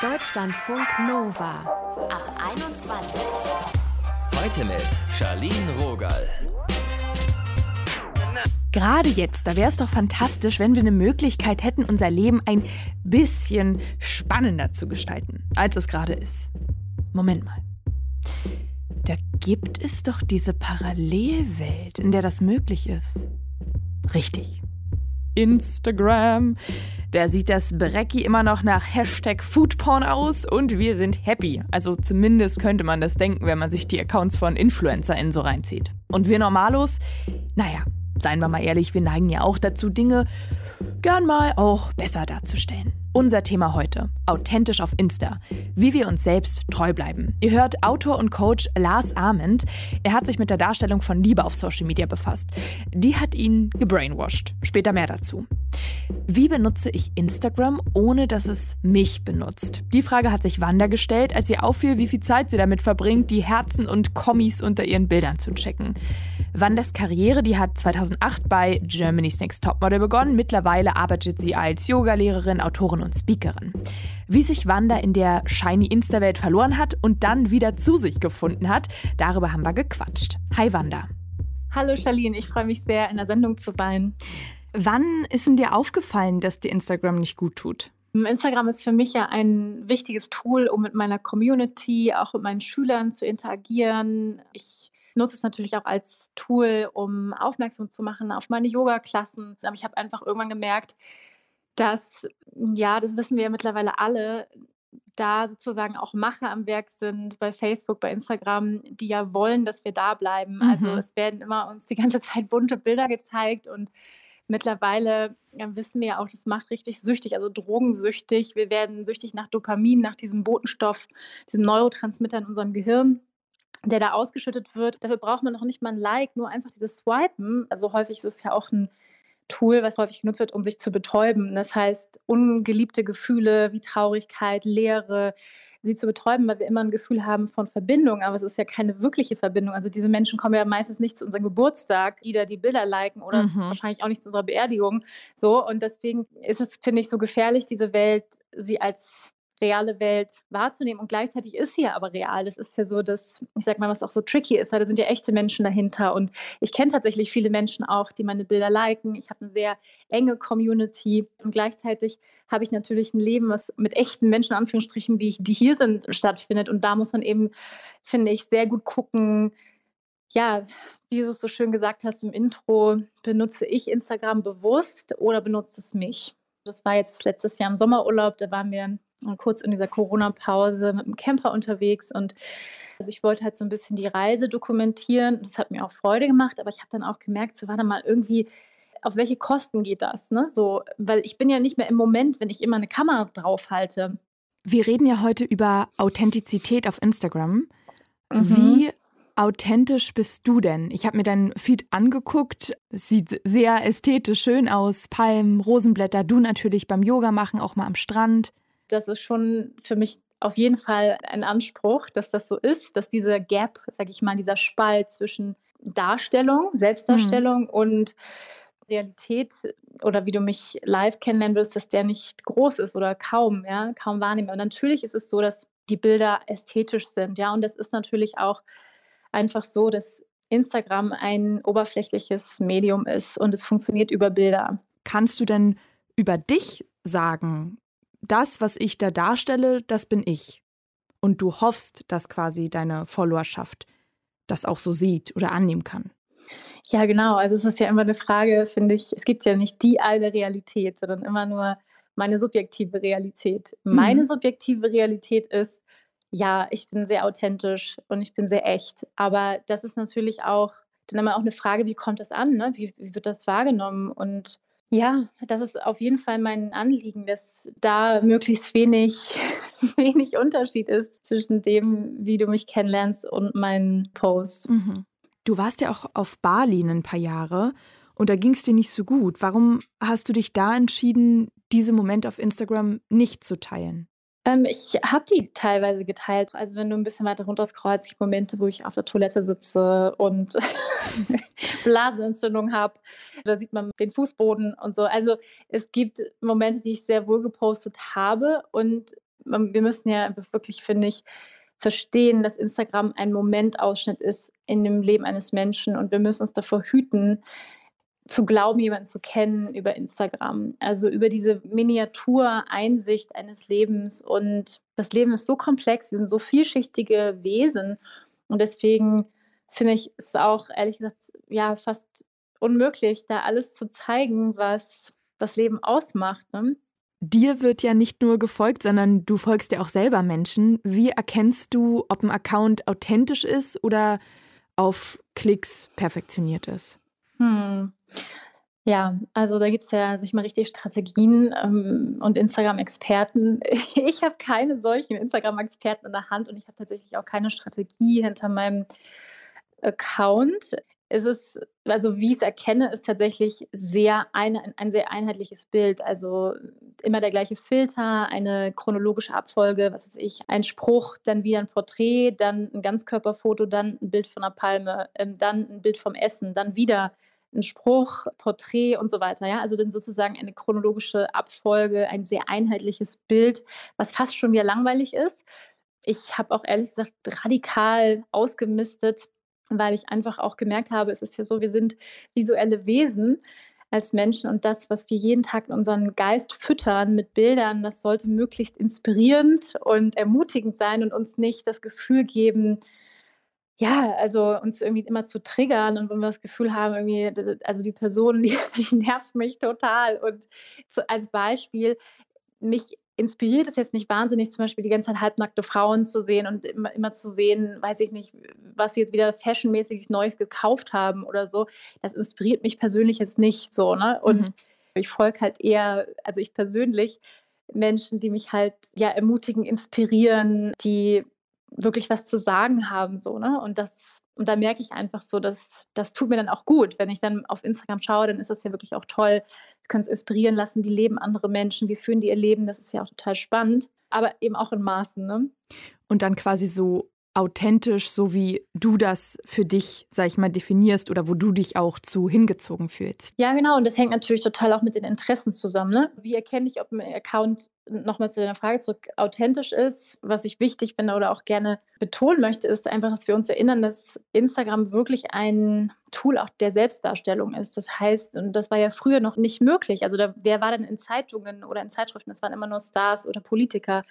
Deutschlandfunk Nova ab 21. Heute mit Charlene Rogal. Gerade jetzt, da wäre es doch fantastisch, wenn wir eine Möglichkeit hätten, unser Leben ein bisschen spannender zu gestalten, als es gerade ist. Moment mal. Da gibt es doch diese Parallelwelt, in der das möglich ist. Richtig. Instagram. Da sieht das Brecki immer noch nach Hashtag Foodporn aus und wir sind happy. Also zumindest könnte man das denken, wenn man sich die Accounts von InfluencerInnen so reinzieht. Und wir Normalos, naja, seien wir mal ehrlich, wir neigen ja auch dazu, Dinge gern mal auch besser darzustellen. Unser Thema heute, authentisch auf Insta, wie wir uns selbst treu bleiben. Ihr hört Autor und Coach Lars Arment. Er hat sich mit der Darstellung von Liebe auf Social Media befasst. Die hat ihn gebrainwashed. Später mehr dazu. Wie benutze ich Instagram, ohne dass es mich benutzt? Die Frage hat sich Wanda gestellt, als ihr auffiel, wie viel Zeit sie damit verbringt, die Herzen und Kommis unter ihren Bildern zu checken. Wandas Karriere, die hat 2008 bei Germany's Next Topmodel begonnen. Mittlerweile arbeitet sie als Yogalehrerin, Autorin und Speakerin. Wie sich Wanda in der shiny Insta-Welt verloren hat und dann wieder zu sich gefunden hat, darüber haben wir gequatscht. Hi Wanda. Hallo Charlene, ich freue mich sehr, in der Sendung zu sein. Wann ist denn dir aufgefallen, dass dir Instagram nicht gut tut? Instagram ist für mich ja ein wichtiges Tool, um mit meiner Community, auch mit meinen Schülern zu interagieren. Ich nutze es natürlich auch als Tool, um aufmerksam zu machen auf meine Yoga-Klassen. Aber ich habe einfach irgendwann gemerkt, dass, ja, das wissen wir ja mittlerweile alle, da sozusagen auch Macher am Werk sind bei Facebook, bei Instagram, die ja wollen, dass wir da bleiben. Also mhm. Also es werden immer uns die ganze Zeit bunte Bilder gezeigt und mittlerweile ja, wissen wir ja auch, das macht richtig süchtig, also drogensüchtig. Wir werden süchtig nach Dopamin, nach diesem Botenstoff, diesem Neurotransmitter in unserem Gehirn der da ausgeschüttet wird. Dafür braucht man noch nicht mal ein Like, nur einfach dieses Swipen. Also häufig ist es ja auch ein Tool, was häufig genutzt wird, um sich zu betäuben. Das heißt, ungeliebte Gefühle wie Traurigkeit, Leere, sie zu betäuben, weil wir immer ein Gefühl haben von Verbindung, aber es ist ja keine wirkliche Verbindung. Also diese Menschen kommen ja meistens nicht zu unserem Geburtstag, die da die Bilder liken oder mhm. wahrscheinlich auch nicht zu unserer Beerdigung. So und deswegen ist es, finde ich, so gefährlich, diese Welt, sie als reale Welt wahrzunehmen. Und gleichzeitig ist sie ja aber real. Das ist ja so, dass, ich sag mal, was auch so tricky ist, weil da sind ja echte Menschen dahinter. Und ich kenne tatsächlich viele Menschen auch, die meine Bilder liken. Ich habe eine sehr enge Community. Und gleichzeitig habe ich natürlich ein Leben, was mit echten Menschen, Anführungsstrichen, die, die hier sind, stattfindet. Und da muss man eben, finde ich, sehr gut gucken, ja, wie du es so schön gesagt hast im Intro, benutze ich Instagram bewusst oder benutzt es mich? Das war jetzt letztes Jahr im Sommerurlaub, da waren wir kurz in dieser Corona-Pause mit dem Camper unterwegs und also ich wollte halt so ein bisschen die Reise dokumentieren. Das hat mir auch Freude gemacht, aber ich habe dann auch gemerkt, so warte mal, irgendwie, auf welche Kosten geht das? Ne? So, weil ich bin ja nicht mehr im Moment, wenn ich immer eine Kamera draufhalte. Wir reden ja heute über Authentizität auf Instagram. Mhm. Wie authentisch bist du denn? Ich habe mir deinen Feed angeguckt. Es sieht sehr ästhetisch schön aus. Palmen, Rosenblätter, du natürlich beim Yoga machen, auch mal am Strand das ist schon für mich auf jeden Fall ein Anspruch, dass das so ist, dass diese Gap, sag ich mal, dieser Spalt zwischen Darstellung, Selbstdarstellung mhm. und Realität oder wie du mich live kennenlernen wirst, dass der nicht groß ist oder kaum, ja, kaum wahrnehmbar. Und natürlich ist es so, dass die Bilder ästhetisch sind, ja, und das ist natürlich auch einfach so, dass Instagram ein oberflächliches Medium ist und es funktioniert über Bilder. Kannst du denn über dich sagen, das, was ich da darstelle, das bin ich. Und du hoffst, dass quasi deine Followerschaft das auch so sieht oder annehmen kann. Ja, genau. Also es ist ja immer eine Frage, finde ich, es gibt ja nicht die eine Realität, sondern immer nur meine subjektive Realität. Mhm. Meine subjektive Realität ist, ja, ich bin sehr authentisch und ich bin sehr echt. Aber das ist natürlich auch dann immer auch eine Frage, wie kommt das an? Ne? Wie, wie wird das wahrgenommen? Und ja, das ist auf jeden Fall mein Anliegen, dass da möglichst wenig, wenig Unterschied ist zwischen dem, wie du mich kennenlernst und meinen Posts. Mhm. Du warst ja auch auf Bali ein paar Jahre und da ging es dir nicht so gut. Warum hast du dich da entschieden, diese Momente auf Instagram nicht zu teilen? Ähm, ich habe die teilweise geteilt. Also wenn du ein bisschen weiter runter scrollst, gibt Momente, wo ich auf der Toilette sitze und Blasenentzündung habe. Da sieht man den Fußboden und so. Also es gibt Momente, die ich sehr wohl gepostet habe und wir müssen ja wirklich, finde ich, verstehen, dass Instagram ein Momentausschnitt ist in dem Leben eines Menschen und wir müssen uns davor hüten, zu glauben, jemanden zu kennen über Instagram. Also über diese Miniatureinsicht eines Lebens. Und das Leben ist so komplex, wir sind so vielschichtige Wesen. Und deswegen finde ich es auch, ehrlich gesagt, ja, fast unmöglich, da alles zu zeigen, was das Leben ausmacht. Ne? Dir wird ja nicht nur gefolgt, sondern du folgst ja auch selber Menschen. Wie erkennst du, ob ein Account authentisch ist oder auf Klicks perfektioniert ist? Hm. Ja, also da gibt es ja sich mal richtig Strategien ähm, und Instagram-Experten. Ich habe keine solchen Instagram-Experten in der Hand und ich habe tatsächlich auch keine Strategie hinter meinem Account ist es, also wie ich es erkenne, ist tatsächlich sehr eine, ein sehr einheitliches Bild. Also immer der gleiche Filter, eine chronologische Abfolge, was weiß ich, ein Spruch, dann wieder ein Porträt, dann ein Ganzkörperfoto, dann ein Bild von einer Palme, ähm, dann ein Bild vom Essen, dann wieder ein Spruch, Porträt und so weiter. Ja? Also dann sozusagen eine chronologische Abfolge, ein sehr einheitliches Bild, was fast schon wieder langweilig ist. Ich habe auch ehrlich gesagt radikal ausgemistet, weil ich einfach auch gemerkt habe, es ist ja so, wir sind visuelle Wesen als Menschen und das, was wir jeden Tag in unseren Geist füttern mit Bildern, das sollte möglichst inspirierend und ermutigend sein und uns nicht das Gefühl geben, ja, also uns irgendwie immer zu triggern und wenn wir das Gefühl haben, irgendwie, also die Person, die, die nervt mich total. Und so als Beispiel, mich inspiriert es jetzt nicht wahnsinnig, zum Beispiel die ganze Zeit halbnackte Frauen zu sehen und immer, immer zu sehen, weiß ich nicht, was sie jetzt wieder fashionmäßig Neues gekauft haben oder so. Das inspiriert mich persönlich jetzt nicht so, ne? Und mhm. ich folge halt eher, also ich persönlich, Menschen, die mich halt ja ermutigen, inspirieren, die wirklich was zu sagen haben, so, ne? Und das und da merke ich einfach so, dass das tut mir dann auch gut. Wenn ich dann auf Instagram schaue, dann ist das ja wirklich auch toll. Ich kann es inspirieren lassen, wie leben andere Menschen, wie führen die ihr Leben. Das ist ja auch total spannend, aber eben auch in Maßen. Ne? Und dann quasi so authentisch, so wie du das für dich, sag ich mal, definierst oder wo du dich auch zu hingezogen fühlst. Ja, genau. Und das hängt natürlich total auch mit den Interessen zusammen. Ne? Wie erkenne ich, ob ein Account, nochmal zu deiner Frage zurück, authentisch ist? Was ich wichtig finde oder auch gerne betonen möchte, ist einfach, dass wir uns erinnern, dass Instagram wirklich ein Tool auch der Selbstdarstellung ist. Das heißt, und das war ja früher noch nicht möglich. Also da, wer war denn in Zeitungen oder in Zeitschriften? Das waren immer nur Stars oder Politiker.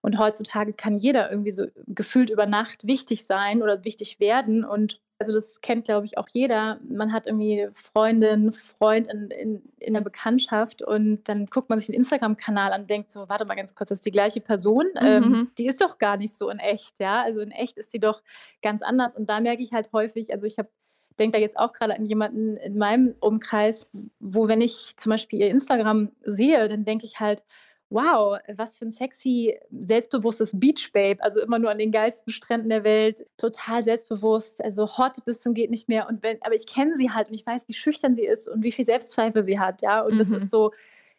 Und heutzutage kann jeder irgendwie so gefühlt über Nacht wichtig sein oder wichtig werden. Und also das kennt, glaube ich, auch jeder. Man hat irgendwie Freundin, Freund in, in, in der Bekanntschaft und dann guckt man sich den Instagram-Kanal an und denkt so, warte mal ganz kurz, das ist die gleiche Person. Mhm. Ähm, die ist doch gar nicht so in echt, ja. Also in echt ist sie doch ganz anders. Und da merke ich halt häufig, also ich habe denke da jetzt auch gerade an jemanden in meinem Umkreis, wo wenn ich zum Beispiel ihr Instagram sehe, dann denke ich halt, wow, was für ein sexy, selbstbewusstes Beach Babe, also immer nur an den geilsten Stränden der Welt, total selbstbewusst, also hot bis zum geht nicht mehr. Und wenn, aber ich kenne sie halt und ich weiß, wie schüchtern sie ist und wie viel Selbstzweifel sie hat, ja, und mhm. das ist mhm. so,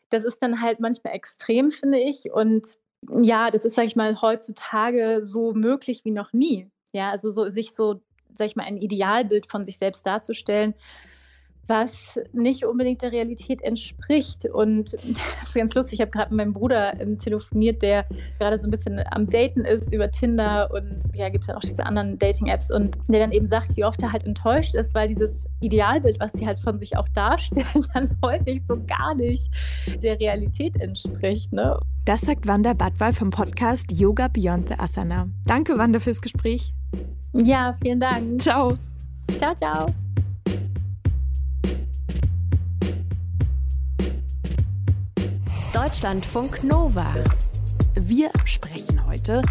das ist dann halt manchmal extrem, finde ich. Und ja, das ist, sag ich mal, heutzutage so möglich wie noch nie, ja, also so, sich so, sag ich mal, ein Idealbild von sich selbst darzustellen, was nicht unbedingt der Realität entspricht. Und das ist ganz lustig, ich habe gerade mit meinem Bruder ähm, telefoniert, der gerade so ein bisschen am Daten ist über Tinder und ja, gibt es ja auch diese anderen Dating-Apps und der dann eben sagt, wie oft er halt enttäuscht ist, weil dieses Idealbild, was sie halt von sich auch darstellen, dann häufig so gar nicht der Realität entspricht. Ne? Das sagt Wanda Badwal vom Podcast Yoga Beyond the Asana. Danke, Wanda, fürs Gespräch. Ja, vielen Dank. Ciao. Ciao, ciao. Deutschlandfunk Nova. Wir sprechen heute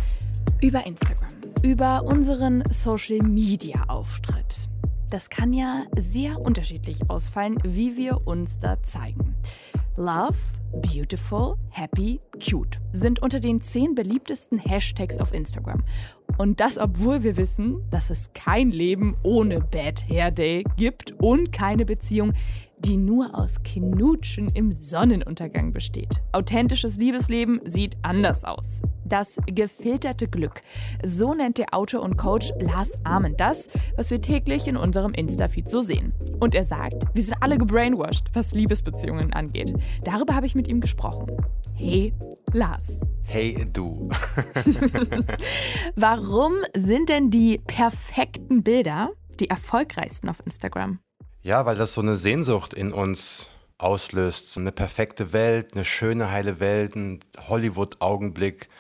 über Instagram, über unseren Social Media Auftritt. Das kann ja sehr unterschiedlich ausfallen, wie wir uns da zeigen. Love, Beautiful, Happy, Cute sind unter den zehn beliebtesten Hashtags auf Instagram. Und das, obwohl wir wissen, dass es kein Leben ohne Bad Hair Day gibt und keine Beziehung, die nur aus Knutschen im Sonnenuntergang besteht. Authentisches Liebesleben sieht anders aus. Das gefilterte Glück. So nennt der Autor und Coach Lars Amen das, was wir täglich in unserem Insta-Feed so sehen. Und er sagt, wir sind alle gebrainwashed, was Liebesbeziehungen angeht. Darüber habe ich mit ihm gesprochen. Hey, Lars. Hey du. Warum sind denn die perfekten Bilder die erfolgreichsten auf Instagram? Ja, weil das so eine Sehnsucht in uns auslöst. So eine perfekte Welt, eine schöne, heile Welt, ein Hollywood-Augenblick.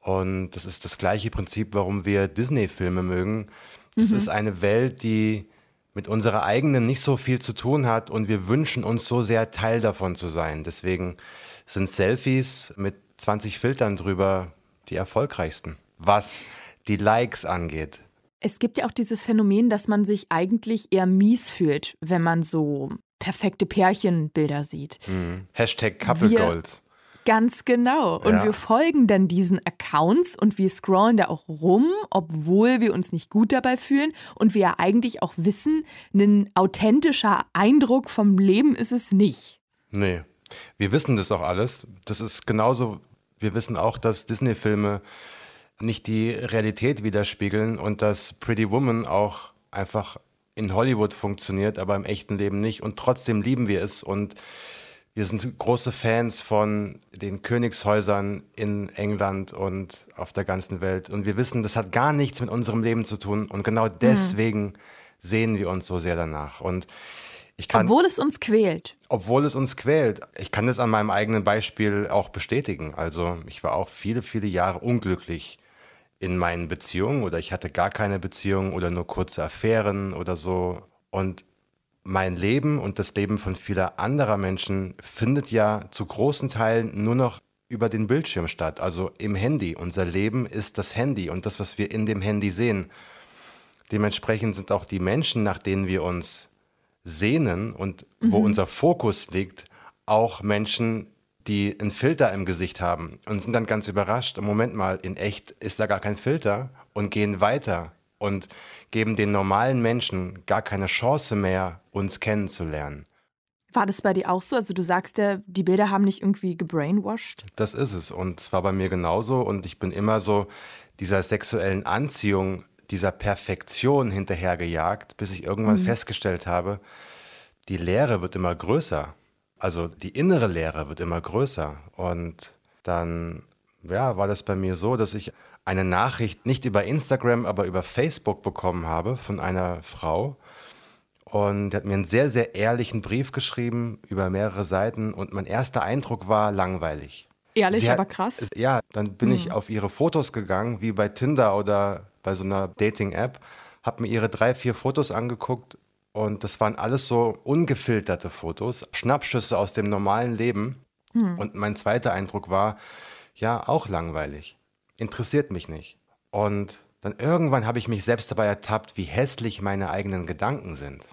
Und das ist das gleiche Prinzip, warum wir Disney-Filme mögen. Das mhm. ist eine Welt, die mit unserer eigenen nicht so viel zu tun hat und wir wünschen uns so sehr Teil davon zu sein. Deswegen sind Selfies mit 20 Filtern drüber die erfolgreichsten, was die Likes angeht. Es gibt ja auch dieses Phänomen, dass man sich eigentlich eher mies fühlt, wenn man so perfekte Pärchenbilder sieht. Mhm. Hashtag Couple wir, Goals. Ganz genau. Und ja. wir folgen dann diesen Accounts und wir scrollen da auch rum, obwohl wir uns nicht gut dabei fühlen und wir ja eigentlich auch wissen, ein authentischer Eindruck vom Leben ist es nicht. Nee. Wir wissen das auch alles. Das ist genauso, wir wissen auch, dass Disney-Filme nicht die Realität widerspiegeln und dass Pretty Woman auch einfach in Hollywood funktioniert, aber im echten Leben nicht. Und trotzdem lieben wir es und wir sind große Fans von den Königshäusern in England und auf der ganzen Welt. Und wir wissen, das hat gar nichts mit unserem Leben zu tun. Und genau mhm. deswegen mhm. sehen wir uns so sehr danach. Und kann, obwohl es uns quält. Obwohl es uns quält. Ich kann das an meinem eigenen Beispiel auch bestätigen. Also ich war auch viele, viele Jahre unglücklich in meinen Beziehungen oder ich hatte gar keine Beziehung oder nur kurze Affären oder so. Und mein Leben und das Leben von vieler anderer Menschen findet ja zu großen Teilen nur noch über den Bildschirm statt, also im Handy. Unser Leben ist das Handy und das, was wir in dem Handy sehen. Dementsprechend sind auch die Menschen, nach denen wir uns sehnen und mhm. wo unser Fokus liegt, auch Menschen, die einen Filter im Gesicht haben und sind dann ganz überrascht. Moment mal, in echt ist da gar kein Filter und gehen weiter und geben den normalen Menschen gar keine Chance mehr, uns kennenzulernen. War das bei dir auch so? Also du sagst ja, die Bilder haben nicht irgendwie gebrainwashed? Das ist es und es war bei mir genauso und ich bin immer so dieser sexuellen Anziehung dieser Perfektion hinterhergejagt, bis ich irgendwann mhm. festgestellt habe, die Leere wird immer größer. Also die innere Leere wird immer größer. Und dann ja, war das bei mir so, dass ich eine Nachricht nicht über Instagram, aber über Facebook bekommen habe von einer Frau. Und die hat mir einen sehr, sehr ehrlichen Brief geschrieben über mehrere Seiten. Und mein erster Eindruck war langweilig. Ehrlich, hat, aber krass. Ja, dann bin mhm. ich auf ihre Fotos gegangen, wie bei Tinder oder bei so einer Dating-App, habe mir ihre drei, vier Fotos angeguckt und das waren alles so ungefilterte Fotos, Schnappschüsse aus dem normalen Leben. Hm. Und mein zweiter Eindruck war, ja, auch langweilig. Interessiert mich nicht. Und dann irgendwann habe ich mich selbst dabei ertappt, wie hässlich meine eigenen Gedanken sind.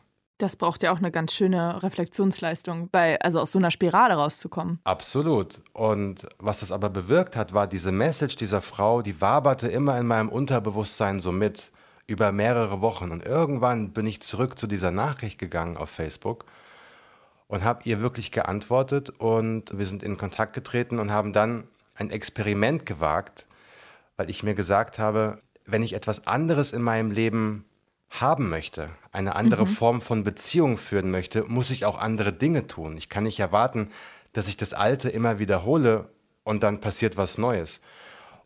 Das braucht ja auch eine ganz schöne Reflexionsleistung, bei, also aus so einer Spirale rauszukommen. Absolut. Und was das aber bewirkt hat, war diese Message dieser Frau, die waberte immer in meinem Unterbewusstsein so mit über mehrere Wochen. Und irgendwann bin ich zurück zu dieser Nachricht gegangen auf Facebook und habe ihr wirklich geantwortet und wir sind in Kontakt getreten und haben dann ein Experiment gewagt, weil ich mir gesagt habe, wenn ich etwas anderes in meinem Leben haben möchte, eine andere mhm. Form von Beziehung führen möchte, muss ich auch andere Dinge tun. Ich kann nicht erwarten, dass ich das Alte immer wiederhole und dann passiert was Neues.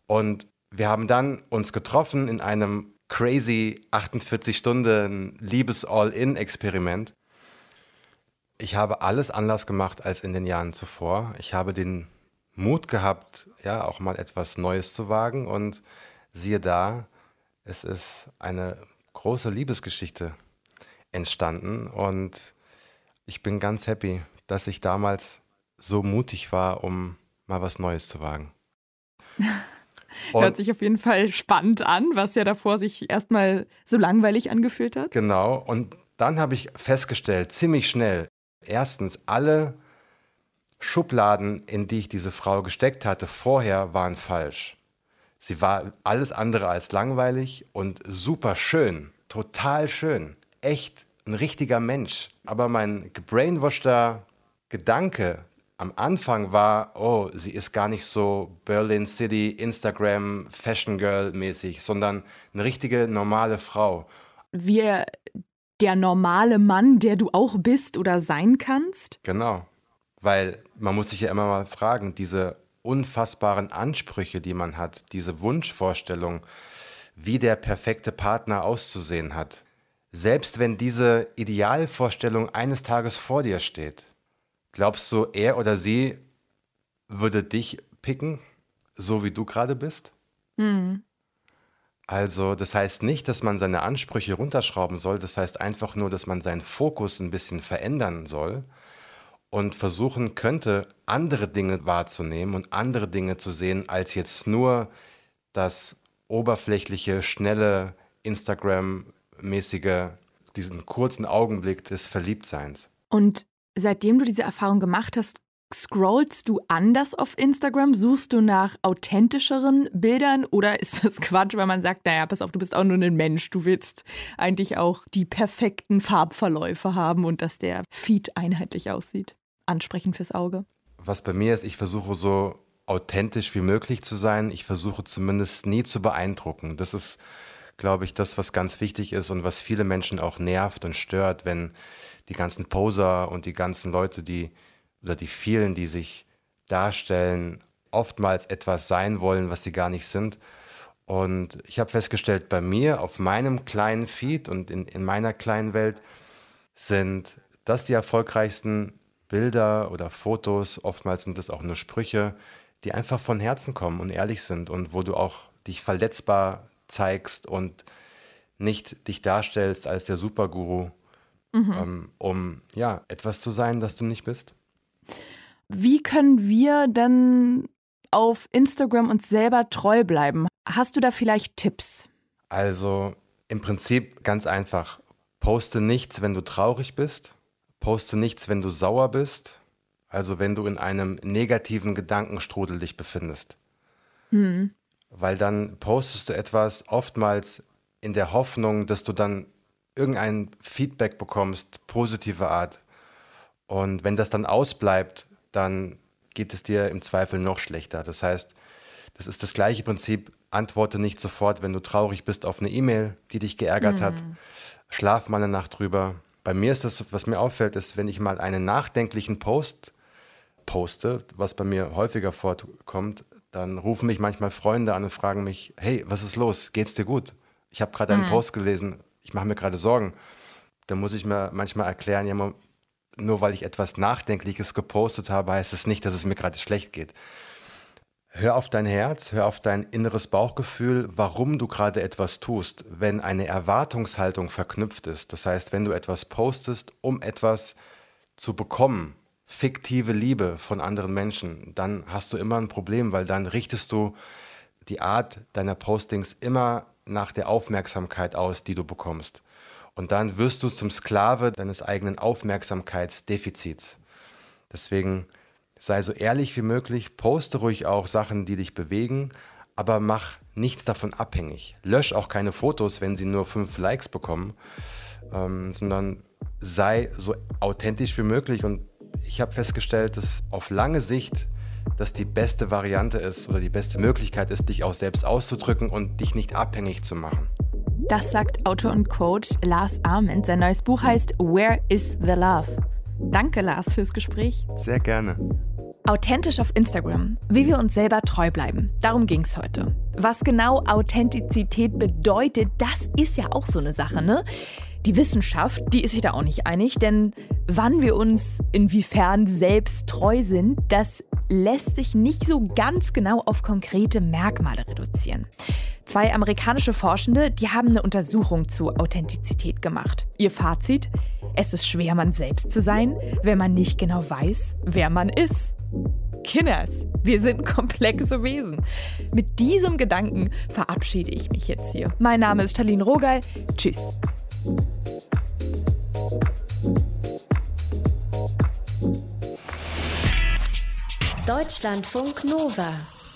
Und wir haben dann uns getroffen in einem crazy 48 Stunden Liebes-All-In-Experiment. Ich habe alles anders gemacht als in den Jahren zuvor. Ich habe den Mut gehabt, ja, auch mal etwas Neues zu wagen und siehe da, es ist eine große Liebesgeschichte entstanden und ich bin ganz happy, dass ich damals so mutig war, um mal was Neues zu wagen. Hört sich auf jeden Fall spannend an, was ja davor sich erstmal so langweilig angefühlt hat. Genau, und dann habe ich festgestellt, ziemlich schnell, erstens, alle Schubladen, in die ich diese Frau gesteckt hatte, vorher waren falsch. Sie war alles andere als langweilig und super schön, total schön, echt ein richtiger Mensch. Aber mein gebrainwashter Gedanke am Anfang war, oh, sie ist gar nicht so Berlin City, Instagram, Fashion Girl mäßig, sondern eine richtige normale Frau. Wie der normale Mann, der du auch bist oder sein kannst? Genau. Weil man muss sich ja immer mal fragen, diese unfassbaren Ansprüche, die man hat, diese Wunschvorstellung, wie der perfekte Partner auszusehen hat, selbst wenn diese Idealvorstellung eines Tages vor dir steht, glaubst du, er oder sie würde dich picken, so wie du gerade bist? Mhm. Also, das heißt nicht, dass man seine Ansprüche runterschrauben soll, das heißt einfach nur, dass man seinen Fokus ein bisschen verändern soll und versuchen könnte, andere Dinge wahrzunehmen und andere Dinge zu sehen, als jetzt nur das oberflächliche, schnelle, Instagram-mäßige, diesen kurzen Augenblick des Verliebtseins. Und seitdem du diese Erfahrung gemacht hast, Scrollst du anders auf Instagram? Suchst du nach authentischeren Bildern oder ist das Quatsch, weil man sagt, naja, pass auf, du bist auch nur ein Mensch. Du willst eigentlich auch die perfekten Farbverläufe haben und dass der Feed einheitlich aussieht. Ansprechend fürs Auge. Was bei mir ist, ich versuche so authentisch wie möglich zu sein. Ich versuche zumindest nie zu beeindrucken. Das ist, glaube ich, das, was ganz wichtig ist und was viele Menschen auch nervt und stört, wenn die ganzen Poser und die ganzen Leute, die oder die vielen, die sich darstellen, oftmals etwas sein wollen, was sie gar nicht sind. Und ich habe festgestellt, bei mir auf meinem kleinen Feed und in, in meiner kleinen Welt sind das die erfolgreichsten Bilder oder Fotos, oftmals sind das auch nur Sprüche, die einfach von Herzen kommen und ehrlich sind und wo du auch dich verletzbar zeigst und nicht dich darstellst als der Superguru, mhm. ähm, um ja etwas zu sein, das du nicht bist. Wie können wir denn auf Instagram uns selber treu bleiben? Hast du da vielleicht Tipps? Also im Prinzip ganz einfach. Poste nichts, wenn du traurig bist. Poste nichts, wenn du sauer bist. Also wenn du in einem negativen Gedankenstrudel dich befindest. Hm. Weil dann postest du etwas oftmals in der Hoffnung, dass du dann irgendein Feedback bekommst, positive Art. Und wenn das dann ausbleibt, dann geht es dir im Zweifel noch schlechter. Das heißt, das ist das gleiche Prinzip. Antworte nicht sofort, wenn du traurig bist, auf eine E-Mail, die dich geärgert mhm. hat. Schlaf mal eine Nacht drüber. Bei mir ist das, was mir auffällt, ist, wenn ich mal einen nachdenklichen Post poste, was bei mir häufiger vorkommt, dann rufen mich manchmal Freunde an und fragen mich, hey, was ist los? Geht's dir gut? Ich habe gerade einen mhm. Post gelesen, ich mache mir gerade Sorgen. Da muss ich mir manchmal erklären, ja, nur weil ich etwas Nachdenkliches gepostet habe, heißt es nicht, dass es mir gerade schlecht geht. Hör auf dein Herz, hör auf dein inneres Bauchgefühl, warum du gerade etwas tust. Wenn eine Erwartungshaltung verknüpft ist, das heißt, wenn du etwas postest, um etwas zu bekommen, fiktive Liebe von anderen Menschen, dann hast du immer ein Problem, weil dann richtest du die Art deiner Postings immer nach der Aufmerksamkeit aus, die du bekommst. Und dann wirst du zum Sklave deines eigenen Aufmerksamkeitsdefizits. Deswegen sei so ehrlich wie möglich, poste ruhig auch Sachen, die dich bewegen, aber mach nichts davon abhängig. Lösch auch keine Fotos, wenn sie nur fünf Likes bekommen, ähm, sondern sei so authentisch wie möglich. Und ich habe festgestellt, dass auf lange Sicht das die beste Variante ist oder die beste Möglichkeit ist, dich auch selbst auszudrücken und dich nicht abhängig zu machen. Das sagt Autor und Coach Lars Arment. Sein neues Buch heißt Where is the Love? Danke, Lars, fürs Gespräch. Sehr gerne. Authentisch auf Instagram. Wie wir uns selber treu bleiben. Darum ging es heute. Was genau Authentizität bedeutet, das ist ja auch so eine Sache, ne? Die Wissenschaft, die ist sich da auch nicht einig, denn wann wir uns inwiefern selbst treu sind, das lässt sich nicht so ganz genau auf konkrete Merkmale reduzieren. Zwei amerikanische Forschende, die haben eine Untersuchung zu Authentizität gemacht. Ihr Fazit? Es ist schwer, man selbst zu sein, wenn man nicht genau weiß, wer man ist. Kinders, wir sind komplexe Wesen. Mit diesem Gedanken verabschiede ich mich jetzt hier. Mein Name ist Stalin Rogal. Tschüss. Deutschlandfunk Nova